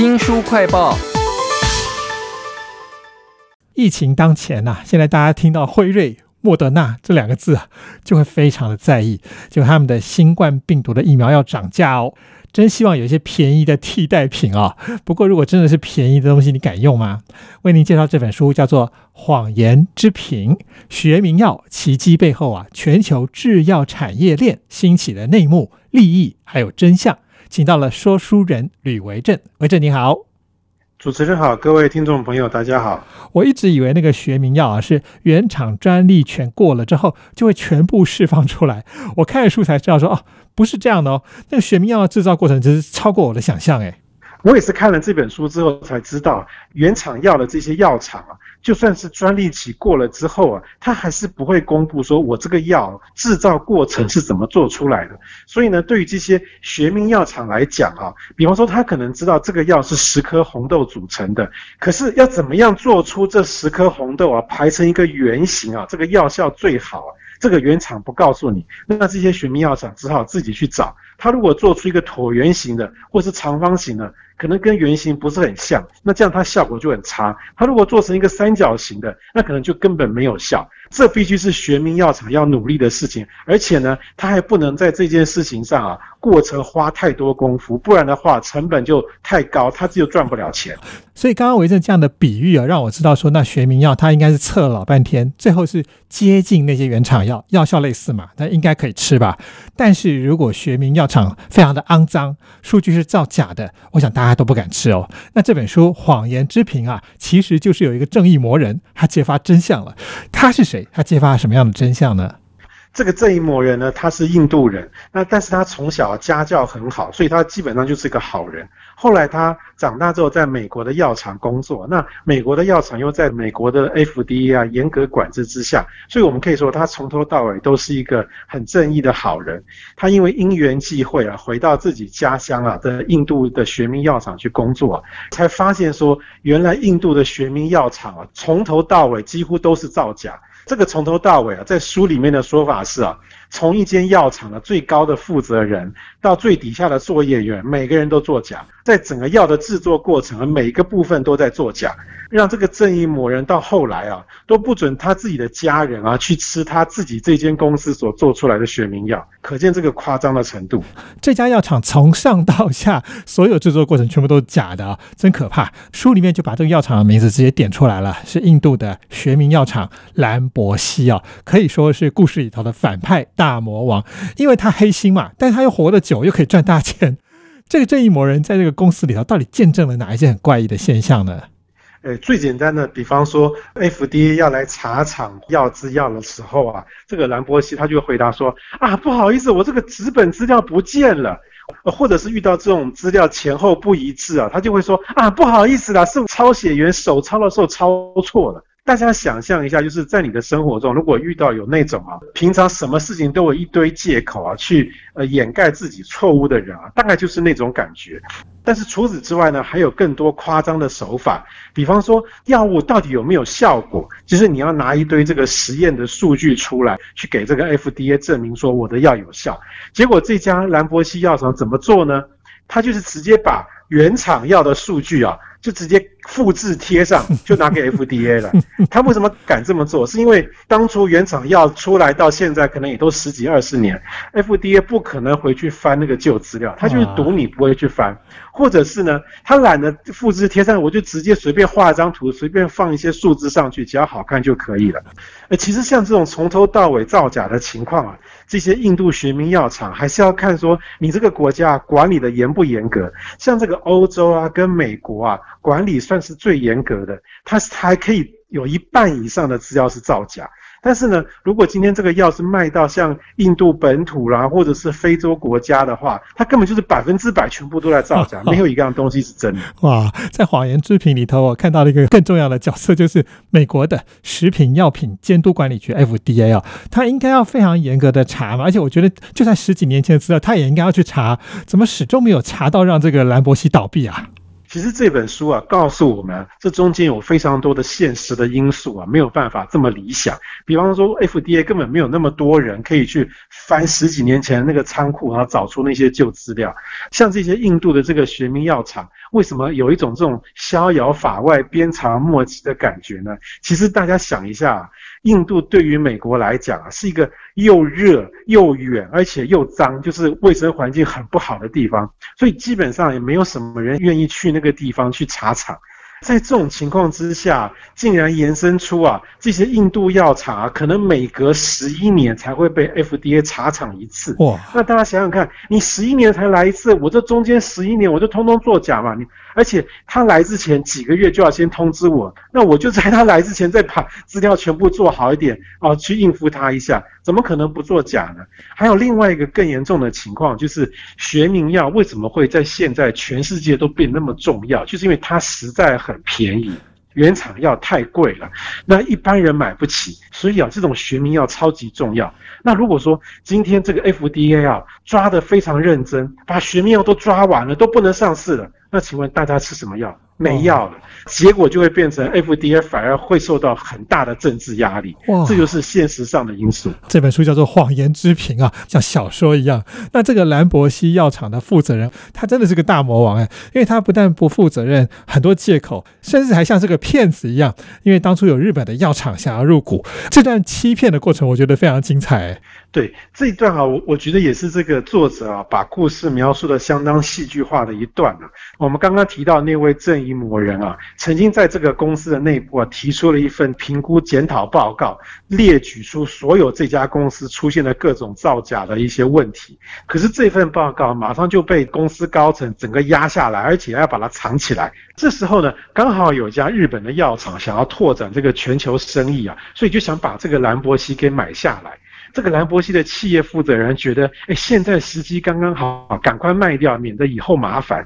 新书快报。疫情当前呐、现在大家听到辉瑞、莫德纳这两个字啊，就会非常的在意，就他们的新冠病毒的疫苗要涨价哦。真希望有一些便宜的替代品啊、不过如果真的是便宜的东西，你敢用吗？为您介绍这本书叫做《谎言之瓶：学名药奇迹背后啊，全球制药产业链兴起的内幕、利益还有真相》，请到了说书人吕维正，维正你好。主持人好，各位听众朋友，大家好。我一直以为那个学名药啊是原厂专利权过了之后就会全部释放出来。我看了书才知道说哦，不是这样的哦。那个学名药的制造过程真是超过我的想象诶。我也是看了这本书之后才知道，原厂药的这些药厂啊，就算是专利期过了之后啊，它还是不会公布说我这个药制造过程是怎么做出来的。所以呢，对于这些学名药厂来讲啊，比方说他可能知道这个药是十颗红豆组成的，可是要怎么样做出这十颗红豆啊排成一个圆形啊，这个药效最好啊，这个原厂不告诉你，那这些学名药厂只好自己去找。他如果做出一个椭圆形的或是长方形的，可能跟圆形不是很像，那这样它效果就很差。它如果做成一个三角形的，那可能就根本没有效。这必须是学名药厂要努力的事情，而且呢，它还不能在这件事情上啊过程花太多功夫，不然的话成本就太高，它就赚不了钱。所以刚刚维正这样的比喻啊，让我知道说那学名药它应该是测了老半天，最后是接近那些原厂药，药效类似嘛，那应该可以吃吧。但是如果学名药厂非常的肮脏，数据是造假的，我想大家他都不敢吃哦。那这本书《谎言之瓶》啊，其实就是有一个正义魔人，他揭发真相了。他是谁？他揭发了什么样的真相呢？这个正义魔人呢，他是印度人，那但是他从小家教很好，所以他基本上就是个好人。后来他长大之后，在美国的药厂工作，那美国的药厂又在美国的 FDA 啊严格管制之下，所以我们可以说他从头到尾都是一个很正义的好人。他因为因缘际会啊，回到自己家乡啊的印度的学名药厂去工作、才发现说，原来印度的学名药厂啊，从头到尾几乎都是造假。这个从头到尾啊，在书里面的说法是啊，从一间药厂的最高的负责人到最底下的作业员，每个人都作假，在整个药的制作过程，每一个部分都在作假，让这个正义魔人到后来啊，都不准他自己的家人啊去吃他自己这间公司所做出来的学名药，可见这个夸张的程度。这家药厂从上到下所有制作过程全部都是假的啊，真可怕！书里面就把这个药厂的名字直接点出来了，是印度的学名药厂兰博西啊，可以说是故事里头的反派大魔王，因为他黑心嘛，但是他又活得久，又可以赚大钱。这个正义魔人在这个公司里头，到底见证了哪一些很怪异的现象呢？呃，最简单的，比方说 FDA 要来查厂药资药的时候啊，这个兰博西他就会回答说啊，不好意思，我这个纸本资料不见了。或者是遇到这种资料前后不一致啊，他就会说啊，不好意思啦，是抄写员手抄的时候抄错了。大家想象一下，就是在你的生活中，如果遇到有那种啊，平常什么事情都有一堆借口啊，去呃掩盖自己错误的人啊，大概就是那种感觉。但是除此之外呢，还有更多夸张的手法，比方说药物到底有没有效果，就是你要拿一堆这个实验的数据出来，去给这个 FDA 证明说我的药有效。结果这家兰博西药厂怎么做呢？他就是直接把原厂药的数据啊，就直接复制贴上，就拿给 FDA 了。他为什么敢这么做？是因为当初原厂药出来到现在，可能也都十几二十年，FDA 不可能回去翻那个旧资料，他就是赌你不会去翻，或者是呢，他懒得复制贴上，我就直接随便画一张图，随便放一些数字上去，只要好看就可以了。呃，其实像这种从头到尾造假的情况啊，这些印度学名药厂还是要看说你这个国家管理的严不严格。像这个欧洲啊跟美国啊，管理算是最严格的，它是还可以有一半以上的资料是造假。但是呢，如果今天这个药是卖到像印度本土啦，或者是非洲国家的话，它根本就是百分之百全部都在造假，没有一样东西是真的。哇，在谎言制品里头，我看到了一个更重要的角色，就是美国的食品药品监督管理局 FDA 啊，它应该要非常严格的查嘛，而且我觉得就算十几年前的资料，它也应该要去查，怎么始终没有查到让这个兰博西倒闭啊？其实这本书啊，告诉我们，这中间有非常多的现实的因素啊，没有办法这么理想。比方说，FDA 根本没有那么多人可以去翻十几年前那个仓库，然后找出那些旧资料。像这些印度的这个学名药厂，为什么有一种这种逍遥法外、鞭长莫及的感觉呢？其实大家想一下，印度对于美国来讲啊，是一个又热又远，而且又脏，就是卫生环境很不好的地方，所以基本上也没有什么人愿意去那。这个地方去查厂，在这种情况之下，竟然延伸出啊，这些印度药厂啊，可能每隔十一年才会被 FDA 查厂一次。哇，那大家想想看，你十一年才来一次，我这中间十一年我就通通作假嘛？你。而且他来之前几个月就要先通知我，那我就在他来之前再把资料全部做好一点啊，去应付他一下，怎么可能不作假呢？还有另外一个更严重的情况，就是学名药为什么会在现在全世界都变那么重要？就是因为它实在很便宜，原厂药太贵了，那一般人买不起，所以啊，这种学名药超级重要。那如果说今天这个 FDA 啊抓得非常认真，把学名药都抓完了，都不能上市了。那请问大家吃什么药？没药了，结果就会变成 FDA 反而会受到很大的政治压力。哇，这就是现实上的因素。这本书叫做《谎言之瓶》啊，像小说一样。那这个兰博西药厂的负责人，他真的是个大魔王哎，因为他不但不负责任，很多借口，甚至还像是个骗子一样。因为当初有日本的药厂想要入股，这段欺骗的过程，我觉得非常精彩。对这一段啊，我我觉得也是这个作者啊，把故事描述的相当戏剧化的一段啊。我们刚刚提到那位正义魔人啊，曾经在这个公司的内部啊，提出了一份评估检讨报告，列举出所有这家公司出现的各种造假的一些问题。可是这份报告马上就被公司高层整个压下来，而且要把它藏起来。这时候呢，刚好有家日本的药厂想要拓展这个全球生意啊，所以就想把这个兰博西给买下来。这个兰博西的企业负责人觉得，哎，现在时机刚刚好，赶快卖掉，免得以后麻烦。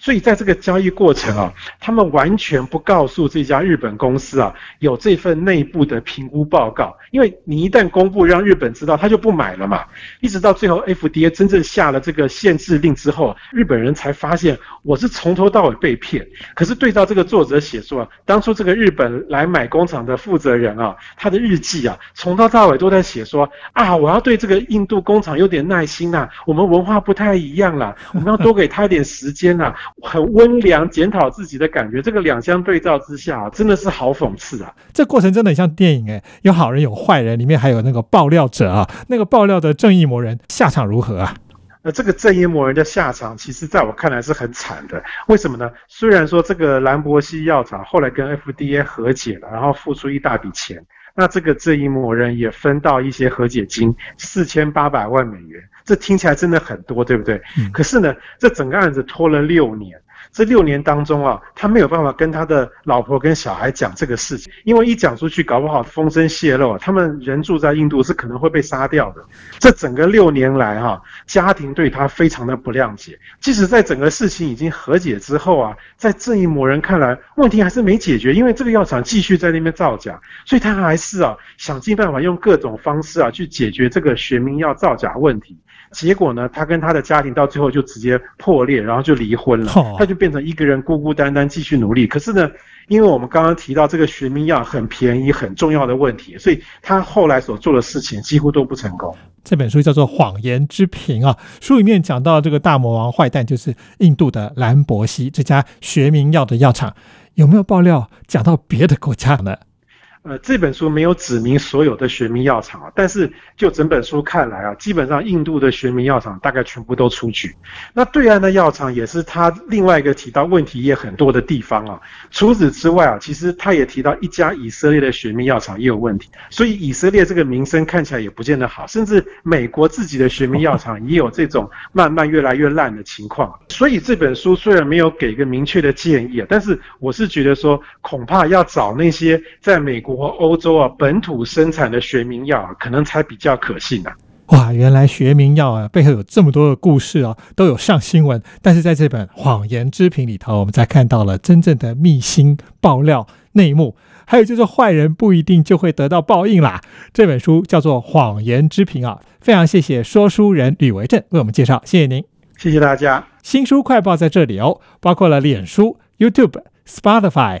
所以在这个交易过程啊，他们完全不告诉这家日本公司啊，有这份内部的评估报告，因为你一旦公布让日本知道，他就不买了嘛。一直到最后 FDA 真正下了这个限制令之后，日本人才发现我是从头到尾被骗。可是对照这个作者写作，当初这个日本来买工厂的负责人啊，他的日记啊，从头到尾都在写说啊，我要对这个印度工厂有点耐心呐，我们文化不太一样啦，我们要多给他一点时间呐。很温良，检讨自己的感觉，这个两相对照之下，真的是好讽刺啊！这过程真的很像电影哎，有好人有坏人，里面还有那个爆料者啊，那个爆料的正义魔人下场如何啊？那这个正义魔人的下场，其实在我看来是很惨的。为什么呢？虽然说这个兰博西药厂后来跟 FDA 和解了，然后付出一大笔钱，那这个正义魔人也分到一些和解金，四千八百万美元。这听起来真的很多，对不对？可是呢，这整个案子拖了六年。这六年当中啊，他没有办法跟他的老婆跟小孩讲这个事情，因为一讲出去，搞不好风声泄露，他们人住在印度是可能会被杀掉的。这整个六年来哈，家庭对他非常的不谅解。即使在整个事情已经和解之后啊，在正义某人看来，问题还是没解决，因为这个药厂继续在那边造假，所以他还是啊想尽办法用各种方式啊去解决这个学名药造假问题。结果呢，他跟他的家庭到最后就直接破裂，然后就离婚了。他就变成一个人孤孤单单继续努力。可是呢，因为我们刚刚提到这个学名药很便宜、很重要的问题，所以他后来所做的事情几乎都不成功。这本书叫做《谎言之瓶》啊，书里面讲到这个大魔王坏蛋就是印度的兰博西这家学名药的药厂，有没有爆料讲到别的国家呢？呃，这本书没有指明所有的学名药厂啊，但是就整本书看来啊，基本上印度的学名药厂大概全部都出局。那对岸的药厂也是他另外一个提到问题也很多的地方啊。除此之外啊，其实他也提到一家以色列的学名药厂也有问题，所以以色列这个名声看起来也不见得好。甚至美国自己的学名药厂也有这种慢慢越来越烂的情况。所以这本书虽然没有给一个明确的建议啊，但是我是觉得说，恐怕要找那些在美国。国欧洲啊，本土生产的学名药可能才比较可信啊。哇，原来学名药啊背后有这么多的故事哦，都有上新闻。但是在这本《谎言之瓶》里头，我们才看到了真正的秘辛爆料内幕。还有就是坏人不一定就会得到报应啦。这本书叫做《谎言之瓶》啊，非常谢谢说书人吕维正为我们介绍，谢谢您。谢谢大家。新书快报在这里哦，包括了脸书、YouTube、Spotify、